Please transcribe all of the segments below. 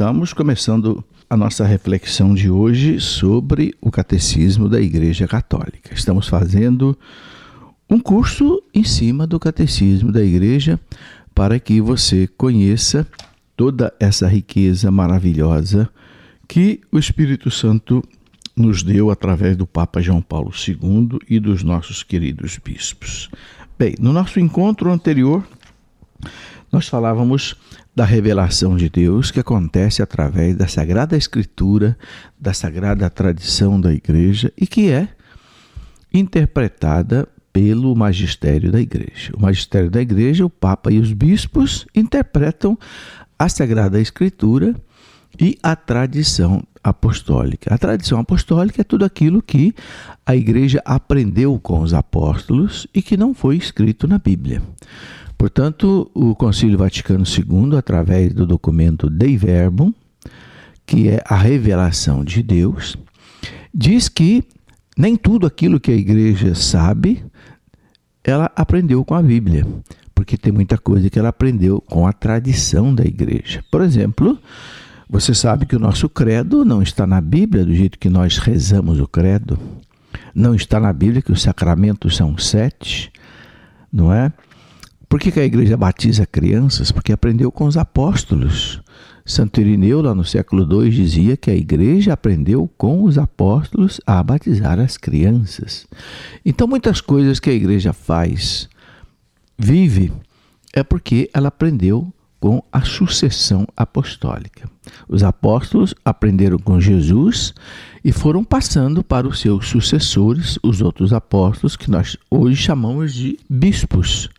Estamos começando a nossa reflexão de hoje sobre o Catecismo da Igreja Católica. Estamos fazendo um curso em cima do Catecismo da Igreja para que você conheça toda essa riqueza maravilhosa que o Espírito Santo nos deu através do Papa João Paulo II e dos nossos queridos bispos. Bem, no nosso encontro anterior, nós falávamos da revelação de Deus que acontece através da Sagrada Escritura, da Sagrada Tradição da Igreja e que é interpretada pelo magistério da Igreja. O magistério da Igreja, o Papa e os bispos interpretam a Sagrada Escritura e a tradição apostólica. A tradição apostólica é tudo aquilo que a Igreja aprendeu com os apóstolos e que não foi escrito na Bíblia. Portanto, o Concílio Vaticano II, através do documento Dei Verbum, que é a revelação de Deus, diz que nem tudo aquilo que a igreja sabe, ela aprendeu com a Bíblia, porque tem muita coisa que ela aprendeu com a tradição da igreja. Por exemplo, você sabe que o nosso credo não está na Bíblia do jeito que nós rezamos o credo. Não está na Bíblia que os sacramentos são sete, não é? Por que, que a igreja batiza crianças? Porque aprendeu com os apóstolos. Santo Irineu, lá no século II, dizia que a igreja aprendeu com os apóstolos a batizar as crianças. Então, muitas coisas que a igreja faz, vive, é porque ela aprendeu com a sucessão apostólica. Os apóstolos aprenderam com Jesus e foram passando para os seus sucessores, os outros apóstolos, que nós hoje chamamos de bispos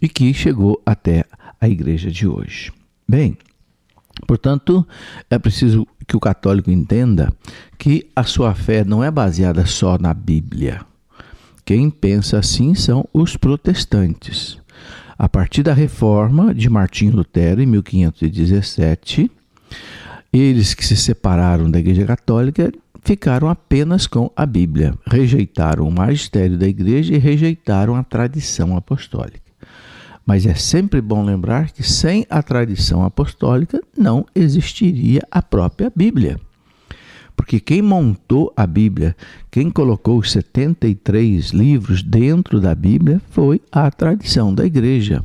e que chegou até a igreja de hoje. Bem, portanto, é preciso que o católico entenda que a sua fé não é baseada só na Bíblia. Quem pensa assim são os protestantes. A partir da reforma de Martinho Lutero, em 1517, eles que se separaram da Igreja Católica ficaram apenas com a Bíblia, rejeitaram o magistério da Igreja e rejeitaram a tradição apostólica. Mas é sempre bom lembrar que sem a tradição apostólica não existiria a própria Bíblia. Porque quem montou a Bíblia, quem colocou os 73 livros dentro da Bíblia foi a tradição da igreja.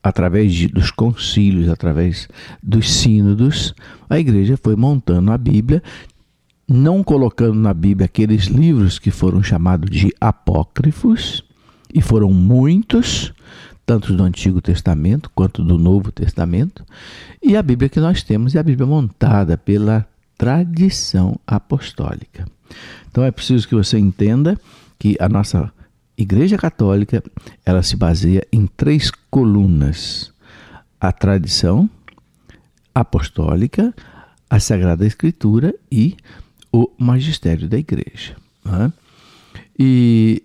Através de, dos concílios, através dos sínodos, a igreja foi montando a Bíblia, não colocando na Bíblia aqueles livros que foram chamados de apócrifos, e foram muitos, tanto do Antigo Testamento quanto do Novo Testamento, e a Bíblia que nós temos é a Bíblia montada pela tradição apostólica. Então é preciso que você entenda que a nossa Igreja Católica, ela se baseia em três colunas: a tradição apostólica, a Sagrada Escritura e o magistério da Igreja. Né? E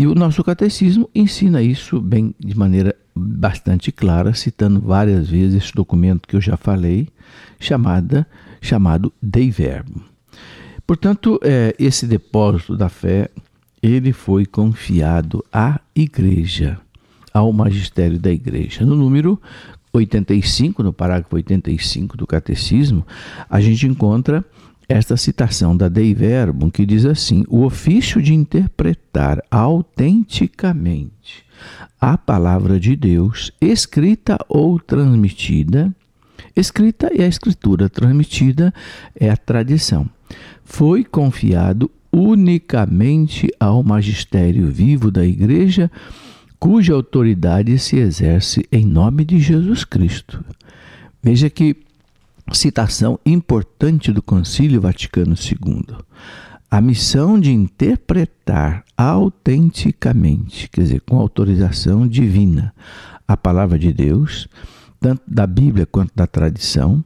e o nosso catecismo ensina isso bem de maneira bastante clara, citando várias vezes esse documento que eu já falei, chamada, chamado Dei Verbo. Portanto, é, esse depósito da fé, ele foi confiado à igreja, ao magistério da igreja. No número 85, no parágrafo 85 do catecismo, a gente encontra esta citação da Dei Verbum que diz assim: o ofício de interpretar autenticamente a palavra de Deus, escrita ou transmitida, escrita é a escritura, transmitida é a tradição, foi confiado unicamente ao magistério vivo da Igreja, cuja autoridade se exerce em nome de Jesus Cristo. Veja que citação importante do Concílio Vaticano II. A missão de interpretar autenticamente, quer dizer, com autorização divina, a palavra de Deus, tanto da Bíblia quanto da tradição,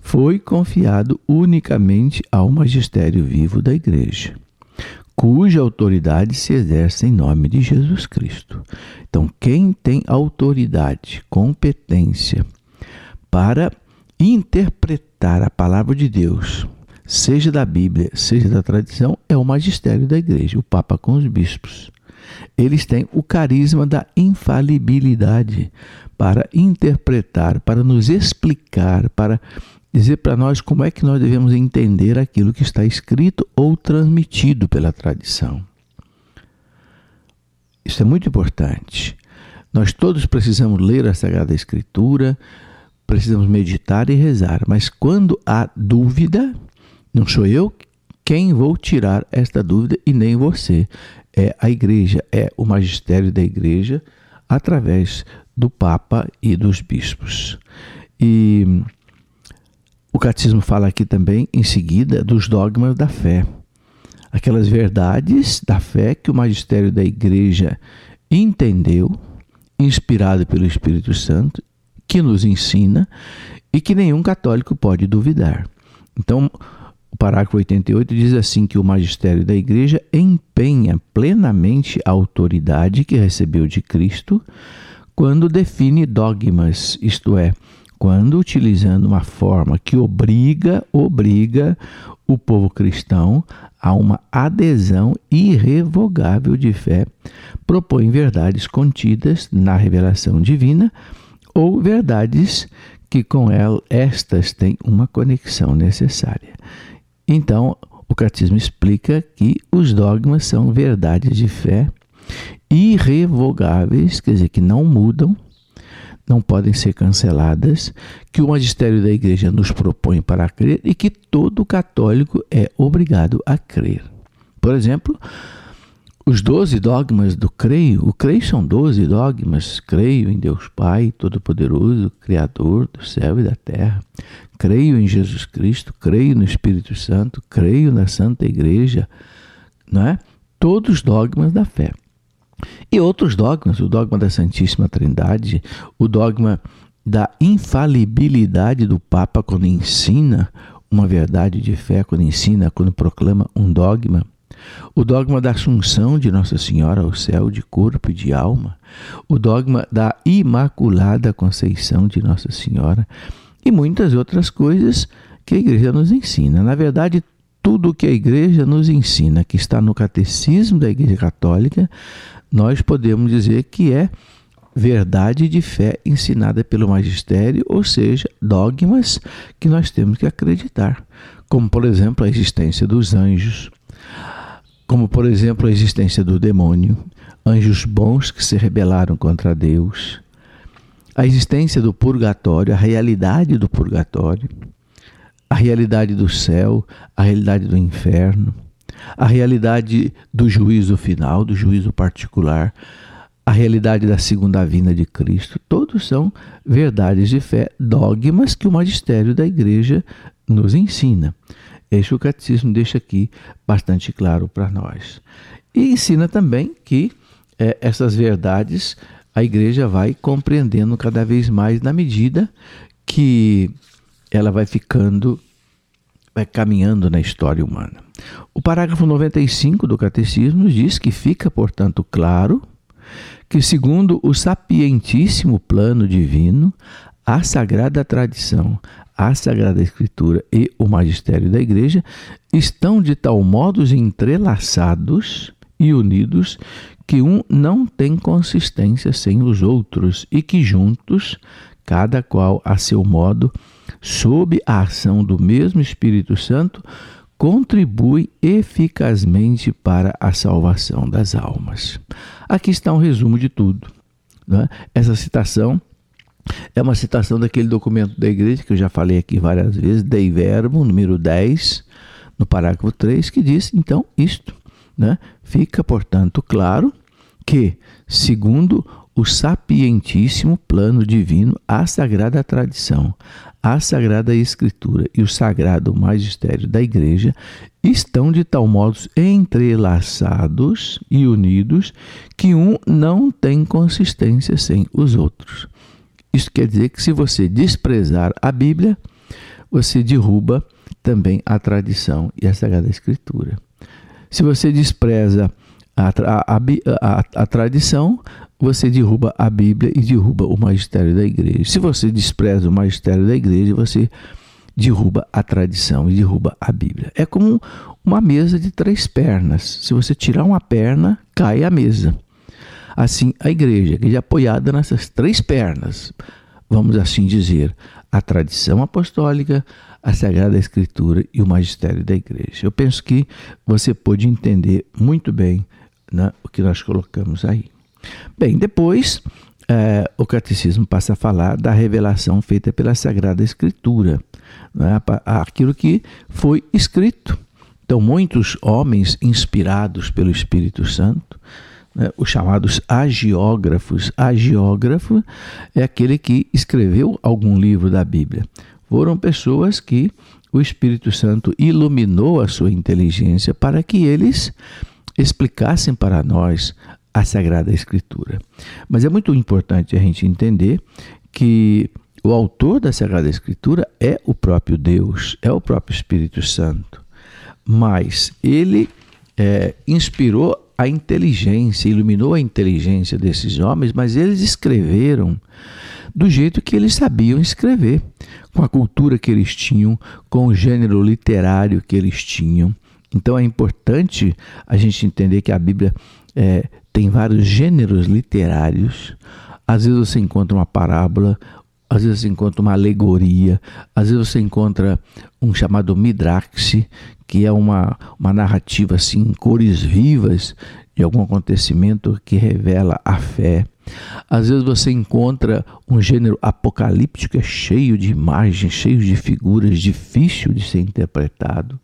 foi confiado unicamente ao magistério vivo da Igreja, cuja autoridade se exerce em nome de Jesus Cristo. Então, quem tem autoridade, competência para interpretar a palavra de Deus, seja da Bíblia, seja da tradição, é o magistério da igreja, o Papa com os bispos. eles têm o carisma da infalibilidade para interpretar, para nos explicar, para dizer para nós como é que nós devemos entender aquilo que está escrito ou transmitido pela tradição. Isso é muito importante. Nós todos precisamos ler a Sagrada Escritura, precisamos meditar e rezar, mas quando há dúvida, não sou eu quem vou tirar esta dúvida e nem você. É a igreja, é o magistério da igreja através do Papa e dos bispos. E o catecismo fala aqui também, em seguida, dos dogmas da fé. Aquelas verdades da fé que o magistério da igreja entendeu, inspirado pelo Espírito Santo, que nos ensina e que nenhum católico pode duvidar. Então, o parágrafo 88 diz assim que o magistério da igreja empenha plenamente a autoridade que recebeu de Cristo quando define dogmas, isto é, quando utilizando uma forma que obriga, obriga o povo cristão a uma adesão irrevogável de fé, propõe verdades contidas na revelação divina ou verdades que com ela estas têm uma conexão necessária. Então, o catecismo explica que os dogmas são verdades de fé irrevogáveis, quer dizer, que não mudam não podem ser canceladas, que o magistério da igreja nos propõe para crer e que todo católico é obrigado a crer. Por exemplo, os doze dogmas do creio, o creio são doze dogmas, creio em Deus Pai Todo-Poderoso, Criador do céu e da terra, creio em Jesus Cristo, creio no Espírito Santo, creio na Santa Igreja, não é? Todos os dogmas da fé. E outros dogmas, o dogma da Santíssima Trindade, o dogma da infalibilidade do Papa quando ensina uma verdade de fé, quando ensina, quando proclama um dogma, o dogma da Assunção de Nossa Senhora ao céu de corpo e de alma, o dogma da Imaculada Conceição de Nossa Senhora. E muitas outras coisas que a igreja nos ensina. Na verdade, tudo o que a igreja nos ensina, que está no catecismo da Igreja Católica, nós podemos dizer que é verdade de fé ensinada pelo magistério, ou seja, dogmas que nós temos que acreditar, como por exemplo a existência dos anjos, como por exemplo a existência do demônio, anjos bons que se rebelaram contra Deus, a existência do purgatório, a realidade do purgatório, a realidade do céu, a realidade do inferno, a realidade do juízo final, do juízo particular, a realidade da segunda vinda de Cristo, todos são verdades de fé, dogmas que o magistério da igreja nos ensina. Este o catecismo deixa aqui bastante claro para nós. E ensina também que é, essas verdades a igreja vai compreendendo cada vez mais na medida que ela vai ficando vai caminhando na história humana. O parágrafo 95 do Catecismo diz que fica, portanto, claro que, segundo o sapientíssimo plano divino, a sagrada tradição, a sagrada escritura e o magistério da igreja estão de tal modo entrelaçados e unidos que um não tem consistência sem os outros e que juntos, cada qual a seu modo, sob a ação do mesmo Espírito Santo, contribui eficazmente para a salvação das almas. Aqui está um resumo de tudo. Né? Essa citação é uma citação daquele documento da igreja que eu já falei aqui várias vezes, Dei Verbo, número 10, no parágrafo 3, que diz então isto. Né? Fica, portanto, claro que, segundo o sapientíssimo plano divino, a sagrada tradição, a sagrada escritura e o sagrado magistério da igreja estão de tal modo entrelaçados e unidos que um não tem consistência sem os outros. Isso quer dizer que se você desprezar a Bíblia, você derruba também a tradição e a sagrada escritura. Se você despreza a, a, a, a, tradição, você derruba a Bíblia e derruba o magistério da igreja. Se você despreza o magistério da igreja, você derruba a tradição e derruba a Bíblia. É como uma mesa de três pernas. Se você tirar uma perna, cai a mesa. Assim, a igreja, a igreja é apoiada nessas três pernas, vamos assim dizer, a tradição apostólica, a Sagrada Escritura e o magistério da igreja. Eu penso que você pode entender muito bem né, o que nós colocamos aí. Bem, depois é, o catecismo passa a falar da revelação feita pela Sagrada Escritura, né, aquilo que foi escrito. Então, muitos homens inspirados pelo Espírito Santo, né, os chamados agiógrafos, agiógrafo é aquele que escreveu algum livro da Bíblia. Foram pessoas que o Espírito Santo iluminou a sua inteligência para que eles explicassem para nós a Sagrada Escritura. Mas é muito importante a gente entender que o autor da Sagrada Escritura é o próprio Deus, é o próprio Espírito Santo. Mas ele é, inspirou a inteligência, iluminou a inteligência desses homens, mas eles escreveram do jeito que eles sabiam escrever, com a cultura que eles tinham, com o gênero literário que eles tinham. Então é importante a gente entender que a Bíblia é, tem vários gêneros literários. Às vezes você encontra uma parábola, às vezes você encontra uma alegoria, às vezes você encontra um chamado midraxe, que é uma, uma narrativa assim, em cores vivas de algum acontecimento que revela a fé. Às vezes você encontra um gênero apocalíptico é cheio de imagens, cheio de figuras, difícil de ser interpretado.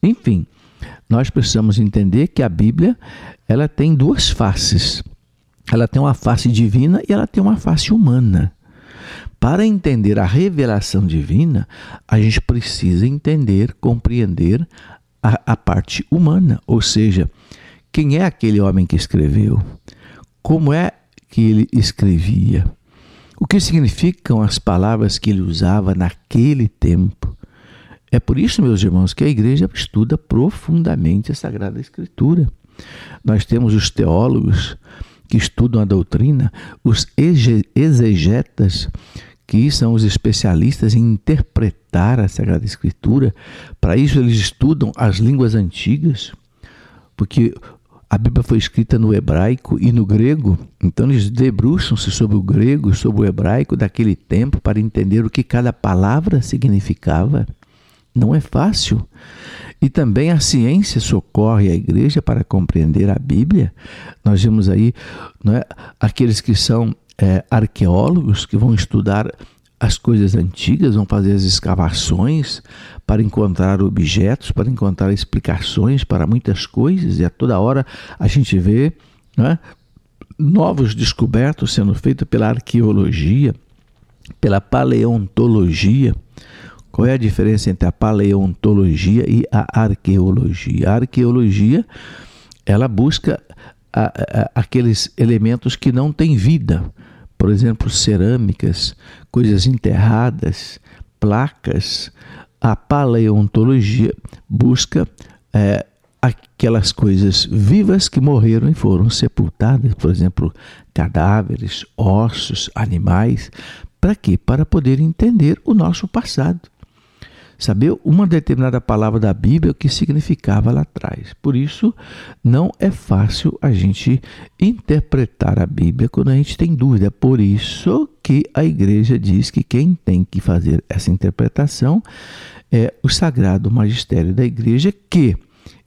Enfim, nós precisamos entender que a Bíblia ela tem duas faces. Ela tem uma face divina e ela tem uma face humana. Para entender a revelação divina, a gente precisa entender, compreender a, a parte humana, ou seja, quem é aquele homem que escreveu, como é que ele escrevia, o que significam as palavras que ele usava naquele tempo. É por isso, meus irmãos, que a igreja estuda profundamente a Sagrada Escritura. Nós temos os teólogos que estudam a doutrina, os exegetas, que são os especialistas em interpretar a Sagrada Escritura. Para isso, eles estudam as línguas antigas, porque a Bíblia foi escrita no hebraico e no grego, então eles debruçam-se sobre o grego, sobre o hebraico daquele tempo para entender o que cada palavra significava. Não é fácil. E também a ciência socorre a igreja para compreender a Bíblia. Nós vemos aí é, aqueles que são é, arqueólogos que vão estudar as coisas antigas, vão fazer as escavações para encontrar objetos, para encontrar explicações para muitas coisas, e a toda hora a gente vê é, novos descobertos sendo feitos pela arqueologia, pela paleontologia. Qual é a diferença entre a paleontologia e a arqueologia? A arqueologia ela busca a, a, aqueles elementos que não têm vida, por exemplo, cerâmicas, coisas enterradas, placas. A paleontologia busca é, aquelas coisas vivas que morreram e foram sepultadas, por exemplo, cadáveres, ossos, animais. Para quê? Para poder entender o nosso passado saber uma determinada palavra da Bíblia o que significava lá atrás. Por isso, não é fácil a gente interpretar a Bíblia quando a gente tem dúvida. Por isso que a igreja diz que quem tem que fazer essa interpretação é o sagrado magistério da igreja que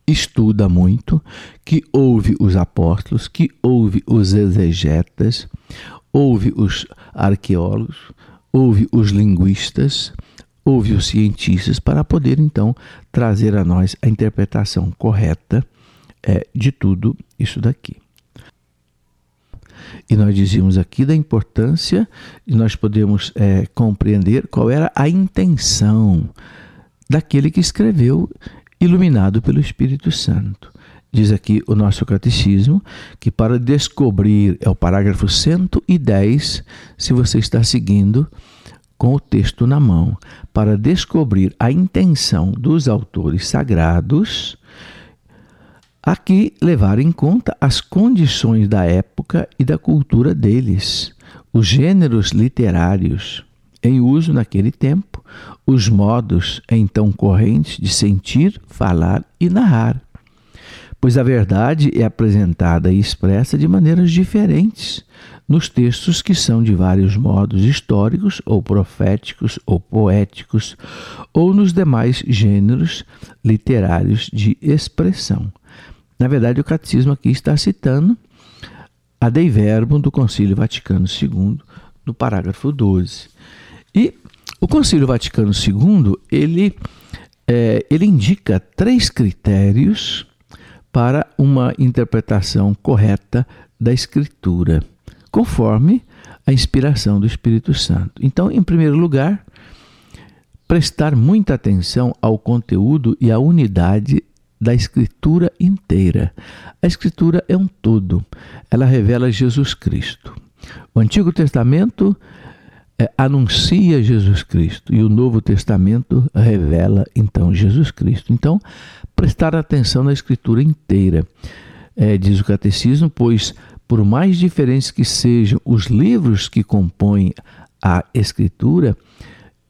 estuda muito, que ouve os apóstolos, que ouve os exegetas, ouve os arqueólogos, ouve os linguistas, ouve os cientistas para poder então trazer a nós a interpretação correta é, de tudo isso daqui. E nós dizíamos aqui da importância de nós podermos é, compreender qual era a intenção daquele que escreveu, iluminado pelo Espírito Santo. Diz aqui o nosso catecismo que para descobrir, é o parágrafo 110, se você está seguindo com o texto na mão para descobrir a intenção dos autores sagrados, aqui levar em conta as condições da época e da cultura deles, os gêneros literários. em uso naquele tempo, os modos então correntes de sentir, falar e narrar. Pois a verdade é apresentada e expressa de maneiras diferentes nos textos que são de vários modos históricos, ou proféticos, ou poéticos, ou nos demais gêneros literários de expressão. Na verdade, o catecismo aqui está citando a Dei Verbum do Concílio Vaticano II, no parágrafo 12. E o Concílio Vaticano II, ele, é, ele indica três critérios para uma interpretação correta da Escritura, conforme a inspiração do Espírito Santo. Então, em primeiro lugar, prestar muita atenção ao conteúdo e à unidade da Escritura inteira. A Escritura é um todo, ela revela Jesus Cristo. O Antigo Testamento é, anuncia Jesus Cristo e o Novo Testamento revela então Jesus Cristo. Então, prestar atenção na Escritura inteira. É, diz o Catecismo, pois por mais diferentes que sejam os livros que compõem a Escritura,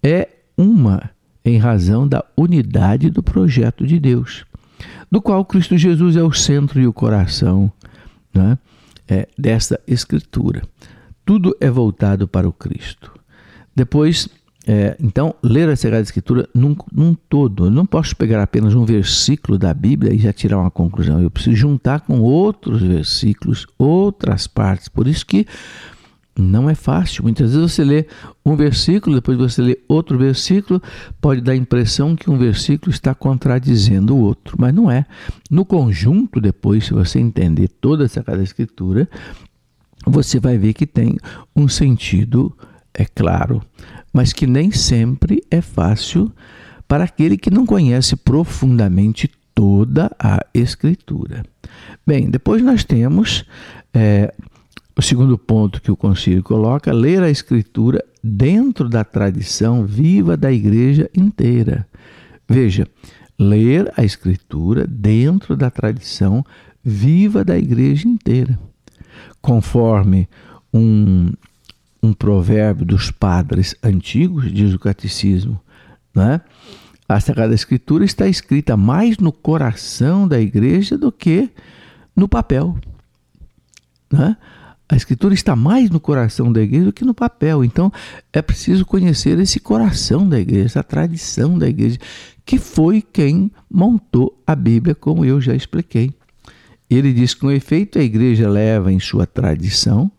é uma em razão da unidade do projeto de Deus, do qual Cristo Jesus é o centro e o coração né, é, desta Escritura. Tudo é voltado para o Cristo. Depois, é, então, ler a Sagrada Escritura num, num, todo. Eu não posso pegar apenas um versículo da Bíblia e já tirar uma conclusão. Eu preciso juntar com outros versículos, outras partes. Por isso que não é fácil. Muitas vezes você lê um versículo, depois você lê outro versículo, pode dar a impressão que um versículo está contradizendo o outro, mas não é. No conjunto, depois, se você entender toda a Sagrada Escritura, você vai ver que tem um sentido, é claro, mas que nem sempre é fácil para aquele que não conhece profundamente toda a Escritura. Bem, depois nós temos é, o segundo ponto que o Concílio coloca: ler a Escritura dentro da tradição viva da Igreja inteira. Veja, ler a Escritura dentro da tradição viva da Igreja inteira conforme um, um provérbio dos padres antigos, diz o catecismo, né? a Sagrada Escritura está escrita mais no coração da igreja do que no papel. Né? A Escritura está mais no coração da igreja do que no papel. Então é preciso conhecer esse coração da igreja, essa tradição da igreja, que foi quem montou a Bíblia, como eu já expliquei. Ele diz que, com efeito, a igreja leva em sua tradição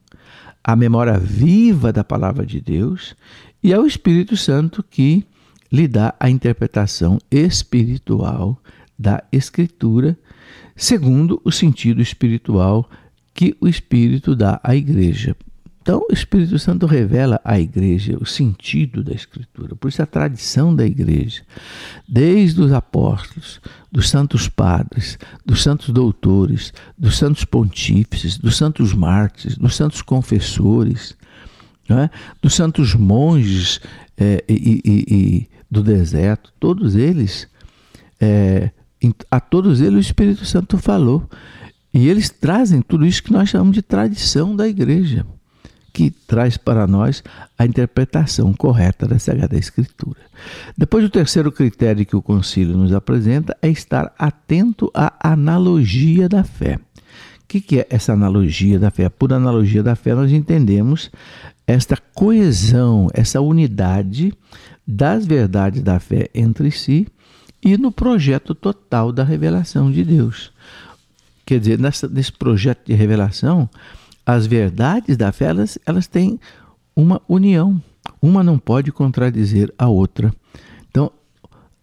a memória viva da palavra de Deus e é o Espírito Santo que lhe dá a interpretação espiritual da Escritura, segundo o sentido espiritual que o Espírito dá à igreja. Então, o Espírito Santo revela à igreja o sentido da Escritura, por isso a tradição da igreja, desde os apóstolos, dos santos padres, dos santos doutores, dos santos pontífices, dos santos mártires, dos santos confessores, é? dos santos monges é, e, e, e, do deserto, todos eles, é, a todos eles o Espírito Santo falou. E eles trazem tudo isso que nós chamamos de tradição da igreja que traz para nós a interpretação correta da Sagrada Escritura. Depois, o terceiro critério que o concílio nos apresenta é estar atento à analogia da fé. O que, que é essa analogia da fé? Por analogia da fé, nós entendemos esta coesão, essa unidade das verdades da fé entre si e no projeto total da revelação de Deus. Quer dizer, nessa, nesse projeto de revelação, as verdades da fé, elas, elas têm uma união. Uma não pode contradizer a outra. Então,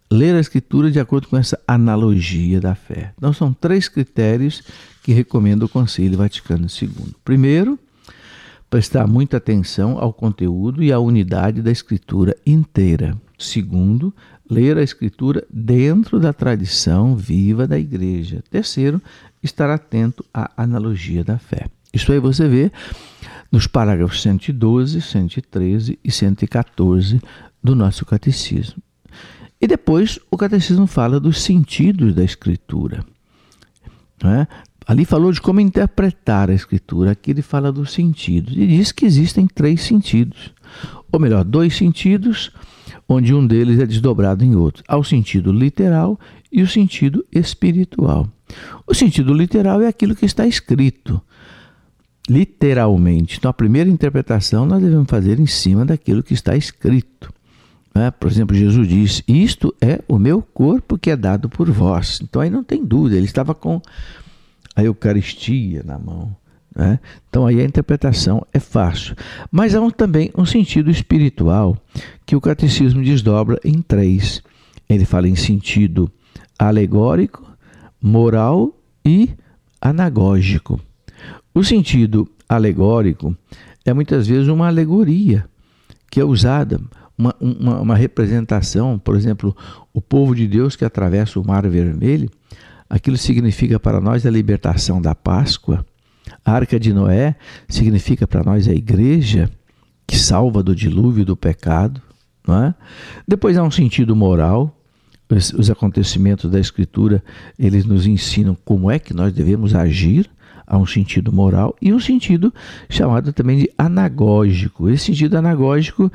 ler a Escritura de acordo com essa analogia da fé. Então, são três critérios que recomendo o Concílio Vaticano II. Primeiro, prestar muita atenção ao conteúdo e à unidade da Escritura inteira. Segundo, ler a Escritura dentro da tradição viva da Igreja. Terceiro, estar atento à analogia da fé. Isso aí você vê nos parágrafos 112, 113 e 114 do nosso catecismo. E depois o catecismo fala dos sentidos da escritura. É? Ali falou de como interpretar a Escritura, aqui ele fala dos sentidos. E diz que existem três sentidos, ou melhor, dois sentidos, onde um deles é desdobrado em outro. Há o sentido literal e o sentido espiritual. O sentido literal é aquilo que está escrito, literalmente. Então, a primeira interpretação nós devemos fazer em cima daquilo que está escrito. Né? Por exemplo, Jesus diz: Isto é o meu corpo que é dado por vós. Então, aí não tem dúvida, ele estava com a Eucaristia na mão. Né? Então aí a interpretação é fácil. Mas há um, também um sentido espiritual que o catecismo desdobra em três. Ele fala em sentido alegórico, moral e anagógico. O sentido alegórico é muitas vezes uma alegoria que é usada, uma, uma, uma representação, por exemplo, o povo de Deus que atravessa o Mar Vermelho Aquilo significa para nós a libertação da Páscoa. A arca de Noé significa para nós a igreja que salva do dilúvio do pecado. É? Depois há um sentido moral. Os, os acontecimentos da Escritura eles nos ensinam como é que nós devemos agir. Há um sentido moral e um sentido chamado também de anagógico. Esse sentido anagógico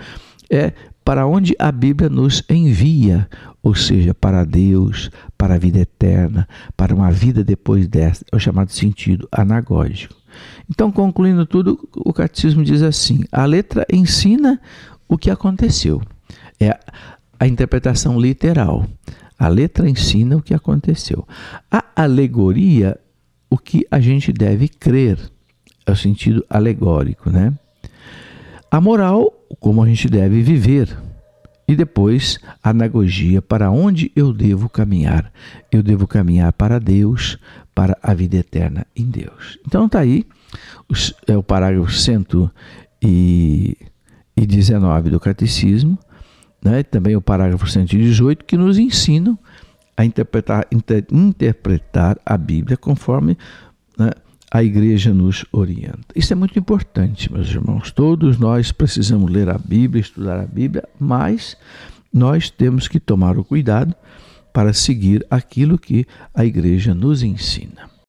é para onde a Bíblia nos envia, ou seja, para Deus, para a vida eterna, para uma vida depois desta, é o chamado sentido anagógico. Então, concluindo tudo, o catecismo diz assim: a letra ensina o que aconteceu. É a interpretação literal. A letra ensina o que aconteceu. A alegoria, o que a gente deve crer, é o sentido alegórico, né? A moral, como a gente deve viver. E depois, a anagogia, para onde eu devo caminhar. Eu devo caminhar para Deus, para a vida eterna em Deus. Então está aí é o parágrafo 119 do Catecismo, né? também o parágrafo 118, que nos ensinam a interpretar, inter, interpretar a Bíblia conforme né, a igreja nos orienta. Isso é muito importante, meus irmãos. Todos nós precisamos ler a Bíblia, estudar a Bíblia, mas nós temos que tomar o cuidado para seguir aquilo que a igreja nos ensina.